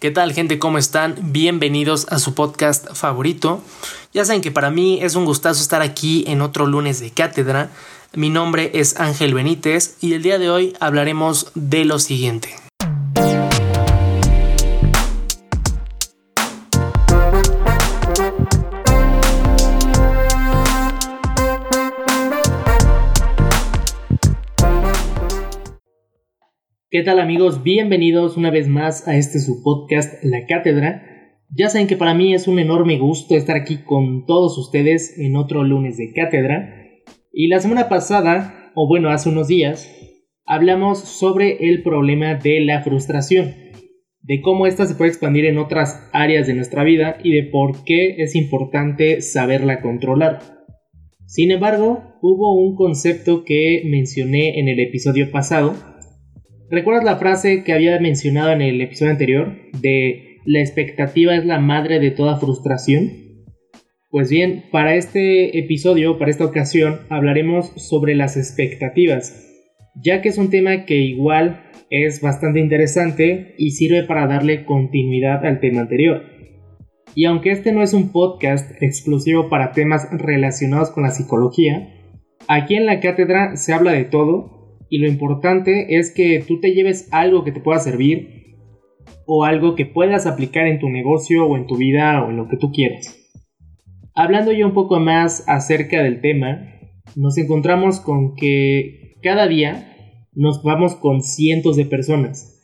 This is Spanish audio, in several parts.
¿Qué tal gente? ¿Cómo están? Bienvenidos a su podcast favorito. Ya saben que para mí es un gustazo estar aquí en otro lunes de cátedra. Mi nombre es Ángel Benítez y el día de hoy hablaremos de lo siguiente. ¿Qué tal amigos? Bienvenidos una vez más a este su podcast La Cátedra. Ya saben que para mí es un enorme gusto estar aquí con todos ustedes en otro lunes de cátedra. Y la semana pasada, o bueno, hace unos días, hablamos sobre el problema de la frustración, de cómo ésta se puede expandir en otras áreas de nuestra vida y de por qué es importante saberla controlar. Sin embargo, hubo un concepto que mencioné en el episodio pasado ¿Recuerdas la frase que había mencionado en el episodio anterior de la expectativa es la madre de toda frustración? Pues bien, para este episodio, para esta ocasión, hablaremos sobre las expectativas, ya que es un tema que igual es bastante interesante y sirve para darle continuidad al tema anterior. Y aunque este no es un podcast exclusivo para temas relacionados con la psicología, aquí en la cátedra se habla de todo y lo importante es que tú te lleves algo que te pueda servir o algo que puedas aplicar en tu negocio o en tu vida o en lo que tú quieras. Hablando ya un poco más acerca del tema, nos encontramos con que cada día nos vamos con cientos de personas.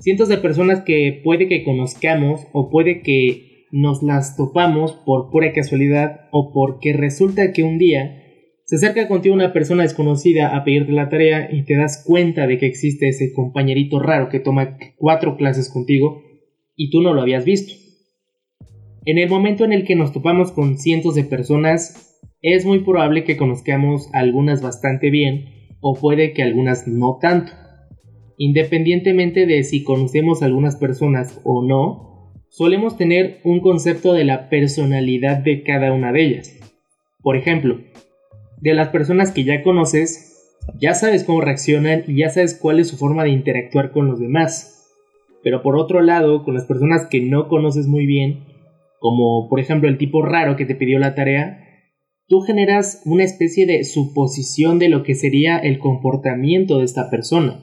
Cientos de personas que puede que conozcamos o puede que nos las topamos por pura casualidad o porque resulta que un día se acerca contigo una persona desconocida a pedirte la tarea y te das cuenta de que existe ese compañerito raro que toma cuatro clases contigo y tú no lo habías visto. En el momento en el que nos topamos con cientos de personas, es muy probable que conozcamos algunas bastante bien o puede que algunas no tanto. Independientemente de si conocemos algunas personas o no, solemos tener un concepto de la personalidad de cada una de ellas. Por ejemplo, de las personas que ya conoces, ya sabes cómo reaccionan y ya sabes cuál es su forma de interactuar con los demás. Pero por otro lado, con las personas que no conoces muy bien, como por ejemplo el tipo raro que te pidió la tarea, tú generas una especie de suposición de lo que sería el comportamiento de esta persona.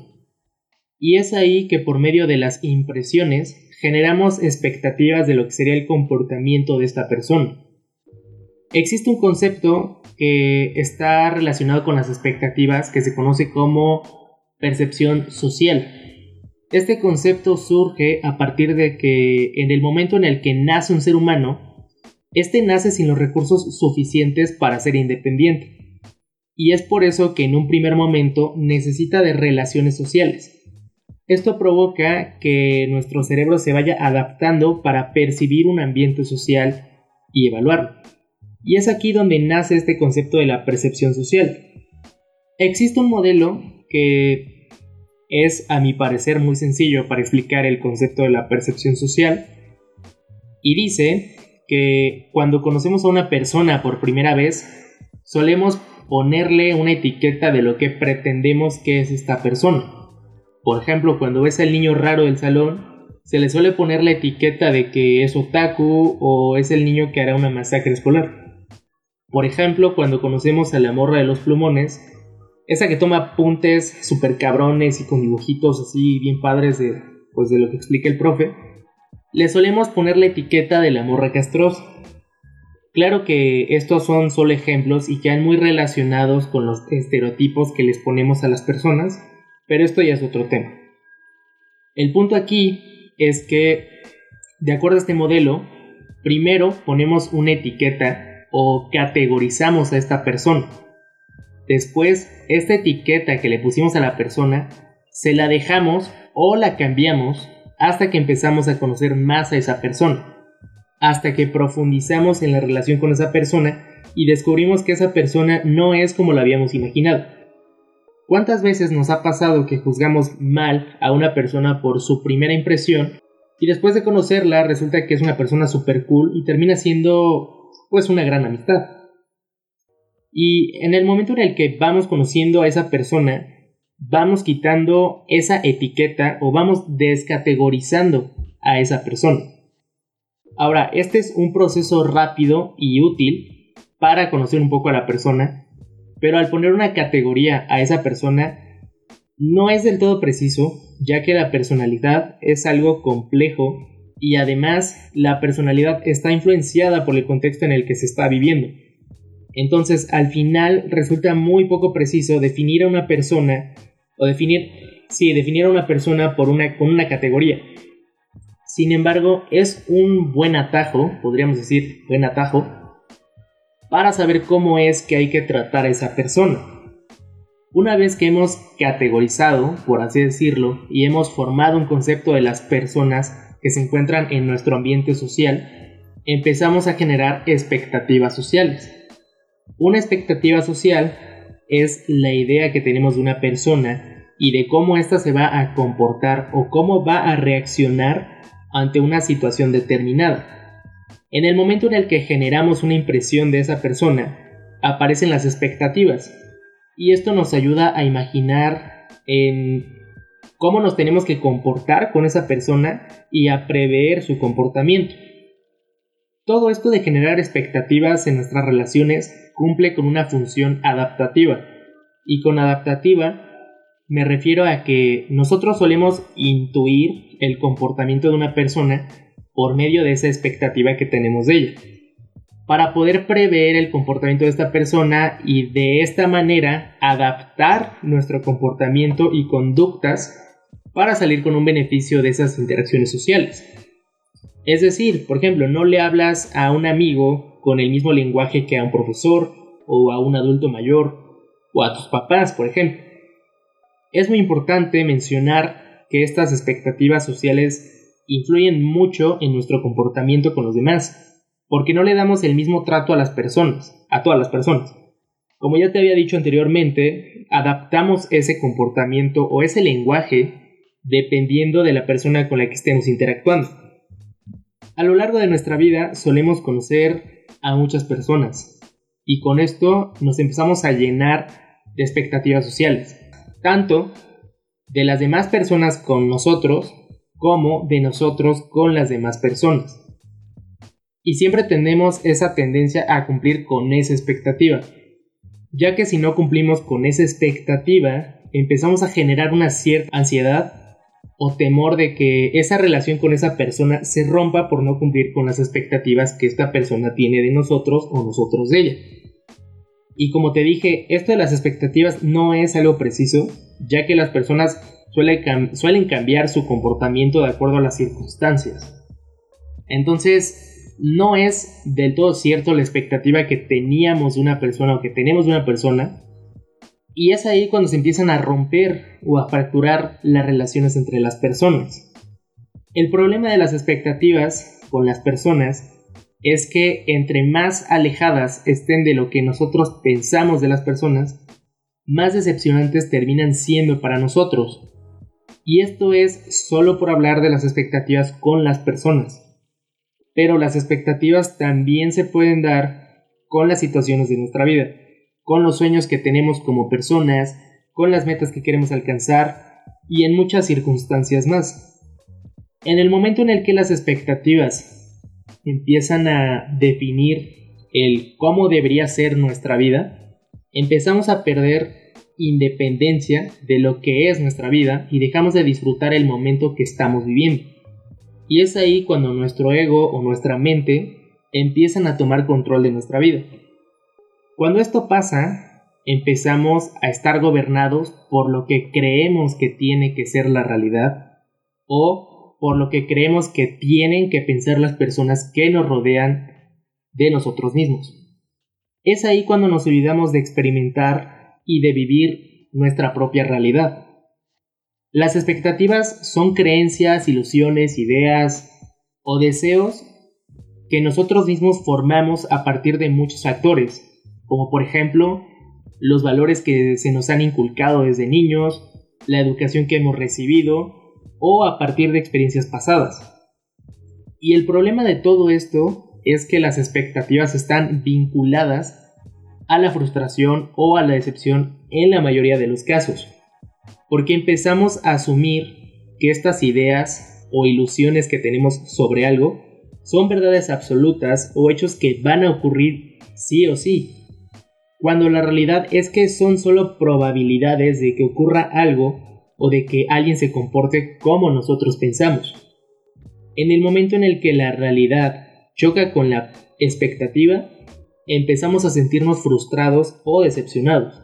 Y es ahí que por medio de las impresiones generamos expectativas de lo que sería el comportamiento de esta persona. Existe un concepto que está relacionado con las expectativas que se conoce como percepción social. Este concepto surge a partir de que en el momento en el que nace un ser humano, este nace sin los recursos suficientes para ser independiente. Y es por eso que en un primer momento necesita de relaciones sociales. Esto provoca que nuestro cerebro se vaya adaptando para percibir un ambiente social y evaluarlo. Y es aquí donde nace este concepto de la percepción social. Existe un modelo que es, a mi parecer, muy sencillo para explicar el concepto de la percepción social. Y dice que cuando conocemos a una persona por primera vez, solemos ponerle una etiqueta de lo que pretendemos que es esta persona. Por ejemplo, cuando ves al niño raro del salón, se le suele poner la etiqueta de que es otaku o es el niño que hará una masacre escolar. Por ejemplo, cuando conocemos a la morra de los plumones, esa que toma apuntes super cabrones y con dibujitos así bien padres de, pues de lo que explica el profe, le solemos poner la etiqueta de la morra castrosa. Claro que estos son solo ejemplos y quedan muy relacionados con los estereotipos que les ponemos a las personas, pero esto ya es otro tema. El punto aquí es que, de acuerdo a este modelo, primero ponemos una etiqueta o categorizamos a esta persona. Después, esta etiqueta que le pusimos a la persona, se la dejamos o la cambiamos hasta que empezamos a conocer más a esa persona. Hasta que profundizamos en la relación con esa persona y descubrimos que esa persona no es como la habíamos imaginado. ¿Cuántas veces nos ha pasado que juzgamos mal a una persona por su primera impresión y después de conocerla resulta que es una persona super cool y termina siendo pues una gran amistad. Y en el momento en el que vamos conociendo a esa persona, vamos quitando esa etiqueta o vamos descategorizando a esa persona. Ahora, este es un proceso rápido y útil para conocer un poco a la persona, pero al poner una categoría a esa persona no es del todo preciso, ya que la personalidad es algo complejo y además la personalidad está influenciada por el contexto en el que se está viviendo. Entonces, al final resulta muy poco preciso definir a una persona o definir, sí, definir a una persona por una, con una categoría. Sin embargo, es un buen atajo, podríamos decir, buen atajo, para saber cómo es que hay que tratar a esa persona. Una vez que hemos categorizado, por así decirlo, y hemos formado un concepto de las personas que se encuentran en nuestro ambiente social, empezamos a generar expectativas sociales. Una expectativa social es la idea que tenemos de una persona y de cómo ésta se va a comportar o cómo va a reaccionar ante una situación determinada. En el momento en el que generamos una impresión de esa persona, aparecen las expectativas y esto nos ayuda a imaginar en cómo nos tenemos que comportar con esa persona y a prever su comportamiento. Todo esto de generar expectativas en nuestras relaciones cumple con una función adaptativa. Y con adaptativa me refiero a que nosotros solemos intuir el comportamiento de una persona por medio de esa expectativa que tenemos de ella. Para poder prever el comportamiento de esta persona y de esta manera adaptar nuestro comportamiento y conductas para salir con un beneficio de esas interacciones sociales. Es decir, por ejemplo, no le hablas a un amigo con el mismo lenguaje que a un profesor o a un adulto mayor o a tus papás, por ejemplo. Es muy importante mencionar que estas expectativas sociales influyen mucho en nuestro comportamiento con los demás, porque no le damos el mismo trato a las personas, a todas las personas. Como ya te había dicho anteriormente, adaptamos ese comportamiento o ese lenguaje dependiendo de la persona con la que estemos interactuando. A lo largo de nuestra vida solemos conocer a muchas personas y con esto nos empezamos a llenar de expectativas sociales, tanto de las demás personas con nosotros como de nosotros con las demás personas. Y siempre tenemos esa tendencia a cumplir con esa expectativa, ya que si no cumplimos con esa expectativa, empezamos a generar una cierta ansiedad o temor de que esa relación con esa persona se rompa por no cumplir con las expectativas que esta persona tiene de nosotros o nosotros de ella. Y como te dije, esto de las expectativas no es algo preciso, ya que las personas suelen, cambiar su comportamiento de acuerdo a las circunstancias. Entonces, no es del todo cierto la expectativa que teníamos de una persona o que tenemos de una persona, y es ahí cuando se empiezan a romper o a fracturar las relaciones entre las personas. El problema de las expectativas con las personas es que entre más alejadas estén de lo que nosotros pensamos de las personas, más decepcionantes terminan siendo para nosotros. Y esto es solo por hablar de las expectativas con las personas. Pero las expectativas también se pueden dar con las situaciones de nuestra vida con los sueños que tenemos como personas, con las metas que queremos alcanzar y en muchas circunstancias más. En el momento en el que las expectativas empiezan a definir el cómo debería ser nuestra vida, empezamos a perder independencia de lo que es nuestra vida y dejamos de disfrutar el momento que estamos viviendo. Y es ahí cuando nuestro ego o nuestra mente empiezan a tomar control de nuestra vida. Cuando esto pasa, empezamos a estar gobernados por lo que creemos que tiene que ser la realidad o por lo que creemos que tienen que pensar las personas que nos rodean de nosotros mismos. Es ahí cuando nos olvidamos de experimentar y de vivir nuestra propia realidad. Las expectativas son creencias, ilusiones, ideas o deseos que nosotros mismos formamos a partir de muchos factores, como por ejemplo los valores que se nos han inculcado desde niños, la educación que hemos recibido o a partir de experiencias pasadas. Y el problema de todo esto es que las expectativas están vinculadas a la frustración o a la decepción en la mayoría de los casos, porque empezamos a asumir que estas ideas o ilusiones que tenemos sobre algo son verdades absolutas o hechos que van a ocurrir sí o sí, cuando la realidad es que son solo probabilidades de que ocurra algo o de que alguien se comporte como nosotros pensamos. En el momento en el que la realidad choca con la expectativa, empezamos a sentirnos frustrados o decepcionados.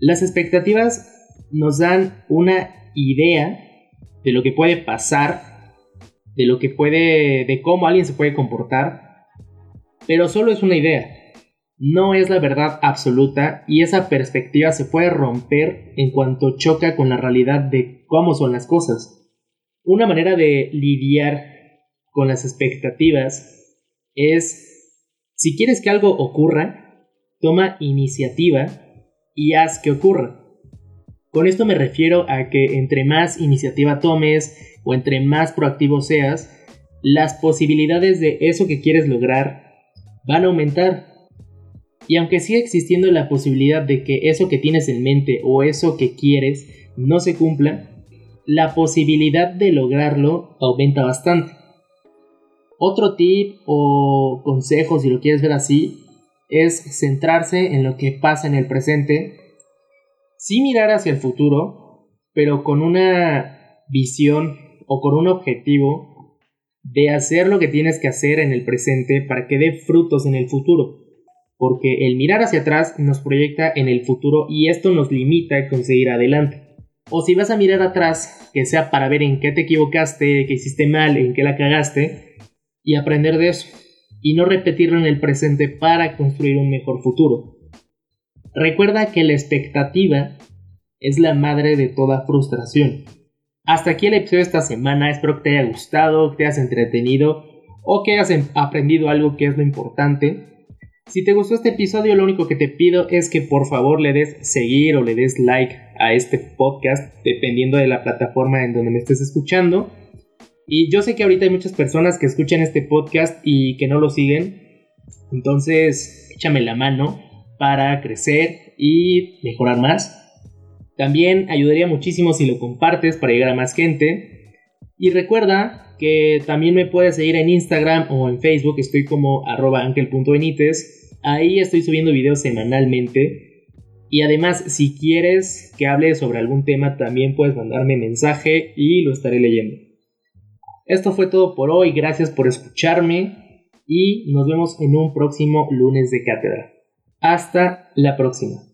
Las expectativas nos dan una idea de lo que puede pasar, de lo que puede, de cómo alguien se puede comportar, pero solo es una idea no es la verdad absoluta y esa perspectiva se puede romper en cuanto choca con la realidad de cómo son las cosas. Una manera de lidiar con las expectativas es, si quieres que algo ocurra, toma iniciativa y haz que ocurra. Con esto me refiero a que entre más iniciativa tomes o entre más proactivo seas, las posibilidades de eso que quieres lograr van a aumentar y aunque siga existiendo la posibilidad de que eso que tienes en mente o eso que quieres no se cumpla, la posibilidad de lograrlo aumenta bastante. Otro tip o consejo, si lo quieres ver así, es centrarse en lo que pasa en el presente, sí mirar hacia el futuro, pero con una visión o con un objetivo de hacer lo que tienes que hacer en el presente para que dé frutos en el futuro porque el mirar hacia atrás nos proyecta en el futuro y esto nos limita a conseguir adelante. O si vas a mirar atrás, que sea para ver en qué te equivocaste, qué hiciste mal, en qué la cagaste, y aprender de eso, y no repetirlo en el presente para construir un mejor futuro. Recuerda que la expectativa es la madre de toda frustración. Hasta aquí el episodio de esta semana, espero que te haya gustado, que te hayas entretenido o que hayas aprendido algo que es lo importante. Si te gustó este episodio, lo único que te pido es que por favor le des seguir o le des like a este podcast, dependiendo de la plataforma en donde me estés escuchando. Y yo sé que ahorita hay muchas personas que escuchan este podcast y que no lo siguen. Entonces, échame la mano para crecer y mejorar más. También ayudaría muchísimo si lo compartes para llegar a más gente. Y recuerda que también me puedes seguir en Instagram o en Facebook, estoy como arroba Ahí estoy subiendo videos semanalmente. Y además, si quieres que hable sobre algún tema, también puedes mandarme mensaje y lo estaré leyendo. Esto fue todo por hoy, gracias por escucharme y nos vemos en un próximo lunes de cátedra. Hasta la próxima.